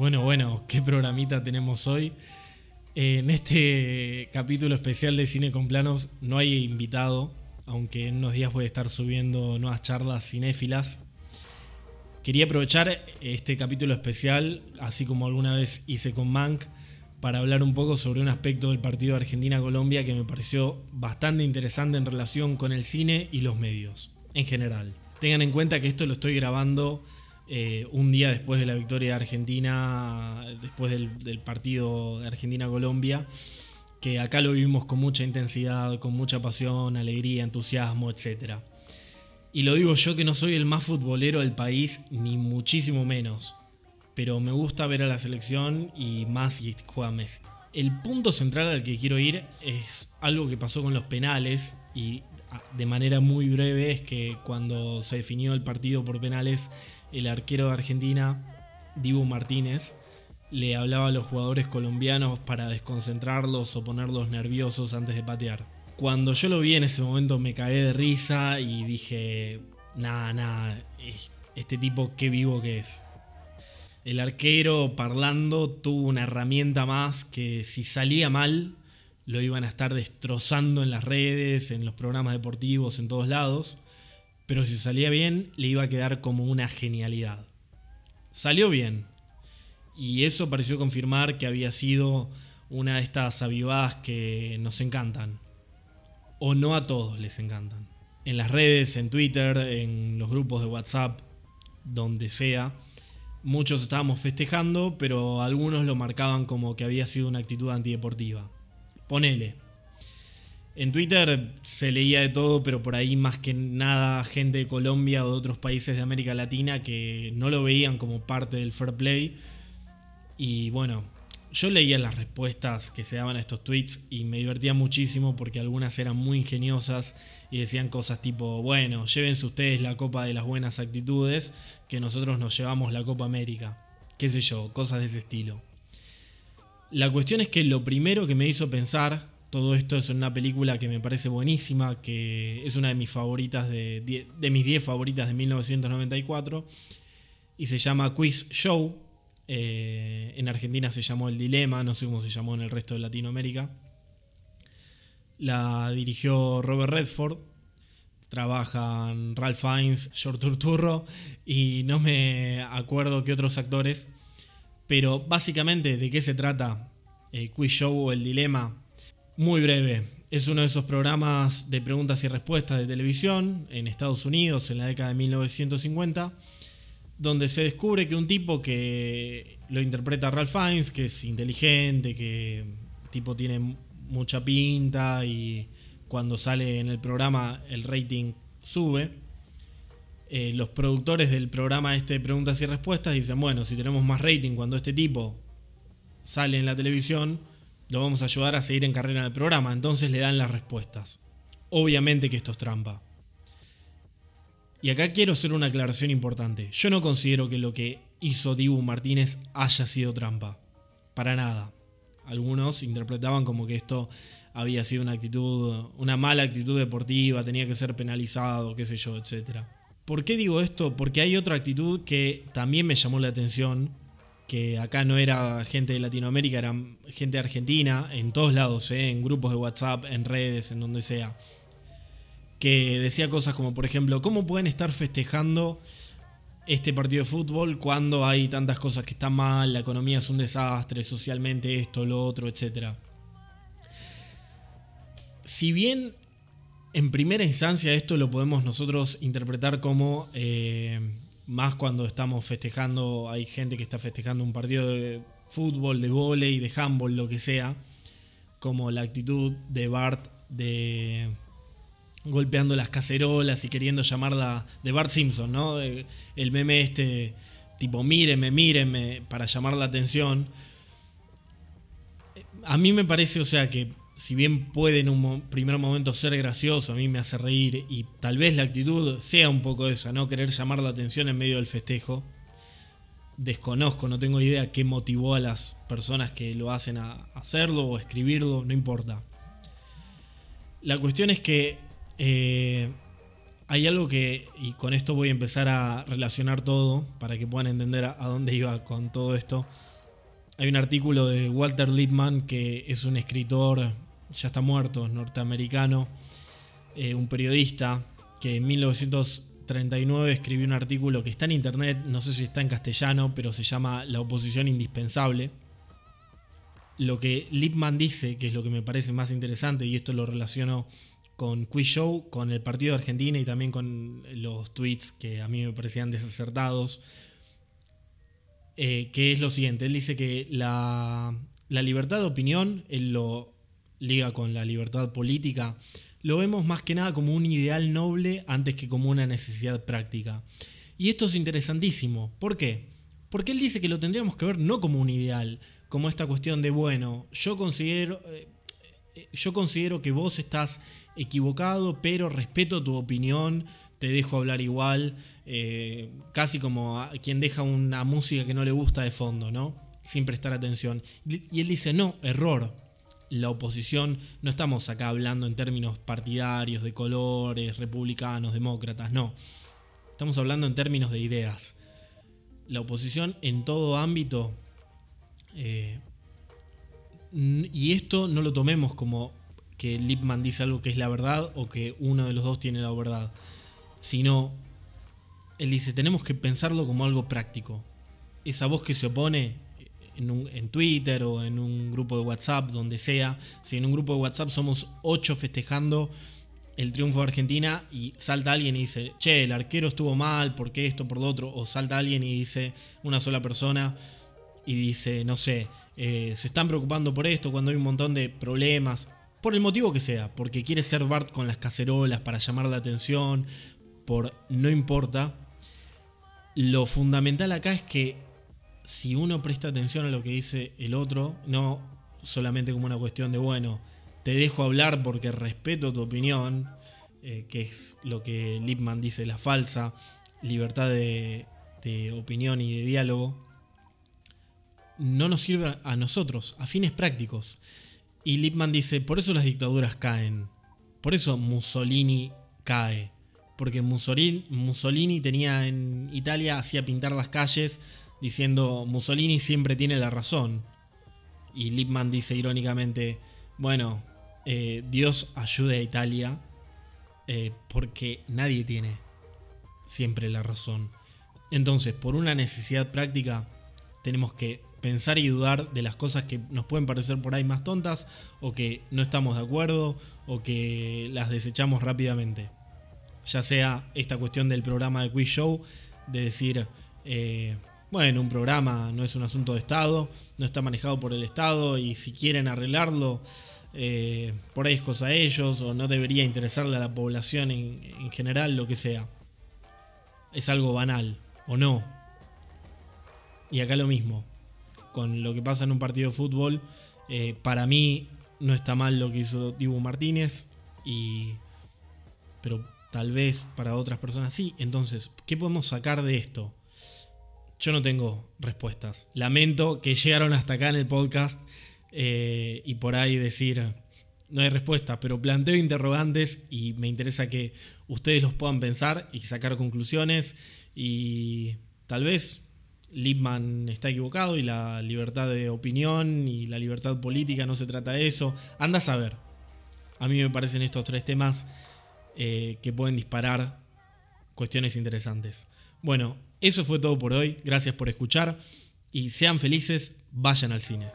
Bueno, bueno, qué programita tenemos hoy. En este capítulo especial de Cine con Planos no hay invitado, aunque en unos días voy a estar subiendo nuevas charlas cinéfilas. Quería aprovechar este capítulo especial, así como alguna vez hice con Mank, para hablar un poco sobre un aspecto del partido Argentina-Colombia que me pareció bastante interesante en relación con el cine y los medios, en general. Tengan en cuenta que esto lo estoy grabando eh, un día después de la victoria de Argentina, después del, partido de Argentina-Colombia, que acá lo vivimos con mucha intensidad, con mucha pasión, alegría, entusiasmo, etc. Y lo digo yo que no soy el más futbolero del país, ni muchísimo menos pero me gusta ver a la selección y más si juega Messi. El punto central al que quiero ir es algo que pasó con los penales y de manera muy breve es que cuando se definió el partido por penales, el arquero de Argentina, Dibu Martínez, le hablaba a los jugadores colombianos para desconcentrarlos o ponerlos nerviosos antes de patear. Cuando yo lo vi en ese momento me cagué de risa y dije, nada, nada, este tipo qué vivo que es. El arquero parlando tuvo una herramienta más que si salía mal lo iban a estar destrozando en las redes, en los programas deportivos, en todos lados. Pero si salía bien le iba a quedar como una genialidad. Salió bien. Y eso pareció confirmar que había sido una de estas avivadas que nos encantan. O no a todos les encantan. En las redes, en Twitter, en los grupos de WhatsApp, donde sea Muchos estábamos festejando, pero algunos lo marcaban como que había sido una actitud antideportiva. Ponele. En Twitter se leía de todo, pero por ahí más que nada gente de Colombia o de otros países de América Latina que no lo veían como parte del fair play. Y bueno, yo leía las respuestas que se daban a estos tweets y me divertía muchísimo porque algunas eran muy ingeniosas y decían cosas tipo, bueno, llévense ustedes la copa de las buenas actitudes, que nosotros nos llevamos la Copa América. Qué sé yo, cosas de ese estilo. La cuestión es que lo primero que me hizo pensar, todo esto es una película que me parece buenísima, que es una de mis favoritas, de, de mis 10 favoritas de 1994, y se llama Quiz Show. Eh, en Argentina se llamó El Dilema, no sé cómo se llamó en el resto de Latinoamérica. La dirigió Robert Redford. Trabajan Ralph Fiennes, George Turturro y no me acuerdo qué otros actores. Pero básicamente, ¿de qué se trata? El eh, Quiz Show o El Dilema. Muy breve. Es uno de esos programas de preguntas y respuestas de televisión en Estados Unidos en la década de 1950, donde se descubre que un tipo que lo interpreta Ralph Fiennes, que es inteligente, que tipo tiene mucha pinta y cuando sale en el programa el rating sube. Eh, los productores del programa este de preguntas y respuestas dicen, bueno, si tenemos más rating cuando este tipo sale en la televisión, lo vamos a ayudar a seguir en carrera en el programa. Entonces le dan las respuestas. Obviamente que esto es trampa. Y acá quiero hacer una aclaración importante. Yo no considero que lo que hizo Dibu Martínez haya sido trampa. Para nada. Algunos interpretaban como que esto había sido una actitud, una mala actitud deportiva, tenía que ser penalizado, qué sé yo, etc. ¿Por qué digo esto? Porque hay otra actitud que también me llamó la atención, que acá no era gente de Latinoamérica, era gente argentina, en todos lados, ¿eh? en grupos de WhatsApp, en redes, en donde sea, que decía cosas como, por ejemplo, ¿cómo pueden estar festejando este partido de fútbol cuando hay tantas cosas que están mal, la economía es un desastre, socialmente esto, lo otro, etc. Si bien en primera instancia esto lo podemos nosotros interpretar como, eh, más cuando estamos festejando, hay gente que está festejando un partido de fútbol, de volei, de handball, lo que sea, como la actitud de Bart de golpeando las cacerolas y queriendo llamarla de Bart Simpson, ¿no? El meme este tipo mírenme, mírenme para llamar la atención. A mí me parece, o sea, que si bien puede en un primer momento ser gracioso, a mí me hace reír y tal vez la actitud sea un poco esa, ¿no? Querer llamar la atención en medio del festejo. Desconozco, no tengo idea qué motivó a las personas que lo hacen a hacerlo o escribirlo, no importa. La cuestión es que eh, hay algo que, y con esto voy a empezar a relacionar todo para que puedan entender a, dónde iba con todo esto. hay un artículo de Walter Lippmann, que es un escritor, ya está muerto, norteamericano, eh, un periodista, que en 1939 escribió un artículo que está en internet, no sé si está en castellano, pero se llama La oposición indispensable. Lo que Lippmann dice, que es lo que me parece más interesante, y esto lo relaciono con Quiz Show, con el partido de Argentina y también con los tweets que a mí me parecían desacertados, eh, que es lo siguiente, él dice que la, la libertad de opinión, él lo liga con la libertad política, lo vemos más que nada como un ideal noble antes que como una necesidad práctica. Y esto es interesantísimo. ¿Por qué? Porque él dice que lo tendríamos que ver no como un ideal, como esta cuestión de, bueno, yo considero, eh, eh, yo considero que vos estás equivocado, pero respeto tu opinión, te dejo hablar igual, eh, casi como quien deja una música que no le gusta de fondo, ¿no? Sin prestar atención. Y él dice, no, error la oposición, no estamos acá hablando en términos partidarios, de colores, republicanos, demócratas, no. Estamos hablando en términos de ideas. La oposición en todo ámbito, eh, y esto no lo tomemos como que Lippmann dice algo que es la verdad o que uno de los dos tiene la verdad, sino él dice, tenemos que pensarlo como algo práctico. Esa voz que se opone en, Twitter o en un grupo de WhatsApp, donde sea. Si en un grupo de WhatsApp somos ocho festejando el triunfo de Argentina y salta alguien y dice, che, el arquero estuvo mal, ¿por qué esto, por lo otro? O salta alguien y dice, una sola persona, y dice, no sé, eh, se están preocupando por esto cuando hay un montón de problemas, por el motivo que sea, porque quiere ser Bart con las cacerolas para llamar la atención, por no importa. Lo fundamental acá es que si uno presta atención a lo que dice el otro, no solamente como una cuestión de, bueno, te dejo hablar porque respeto tu opinión, eh, que es lo que Lippmann dice, la falsa libertad de, opinión y de diálogo, no nos sirve a nosotros, a fines prácticos. Y Lippmann dice, por eso las dictaduras caen, por eso Mussolini cae, porque Mussolini, Mussolini tenía en Italia, hacía pintar las calles diciendo Mussolini siempre tiene la razón. Y Lippmann dice irónicamente, bueno, eh, Dios ayude a Italia eh, porque nadie tiene siempre la razón. Entonces, por una necesidad práctica, tenemos que pensar y dudar de las cosas que nos pueden parecer por ahí más tontas o que no estamos de acuerdo o que las desechamos rápidamente. Ya sea esta cuestión del programa de Quiz Show, de decir, eh, bueno, un programa no es un asunto de Estado, no está manejado por el Estado y si quieren arreglarlo, eh, por ahí es cosa de ellos o no debería interesarle a la población en, general, lo que sea. Es algo banal, o no. Y acá lo mismo, con lo que pasa en un partido de fútbol, eh, para mí no está mal lo que hizo Dibu Martínez, y, pero tal vez para otras personas sí. Entonces, ¿qué podemos sacar de esto? Yo no tengo respuestas. Lamento que llegaron hasta acá en el podcast eh, y por ahí decir, no hay respuesta, pero planteo interrogantes y me interesa que ustedes los puedan pensar y sacar conclusiones y tal vez Lippmann está equivocado y la libertad de opinión y la libertad política no se trata de eso. Anda a saber. A mí me parecen estos tres temas eh, que pueden disparar cuestiones interesantes. Bueno, eso fue todo por hoy. Gracias por escuchar y sean felices, vayan al cine.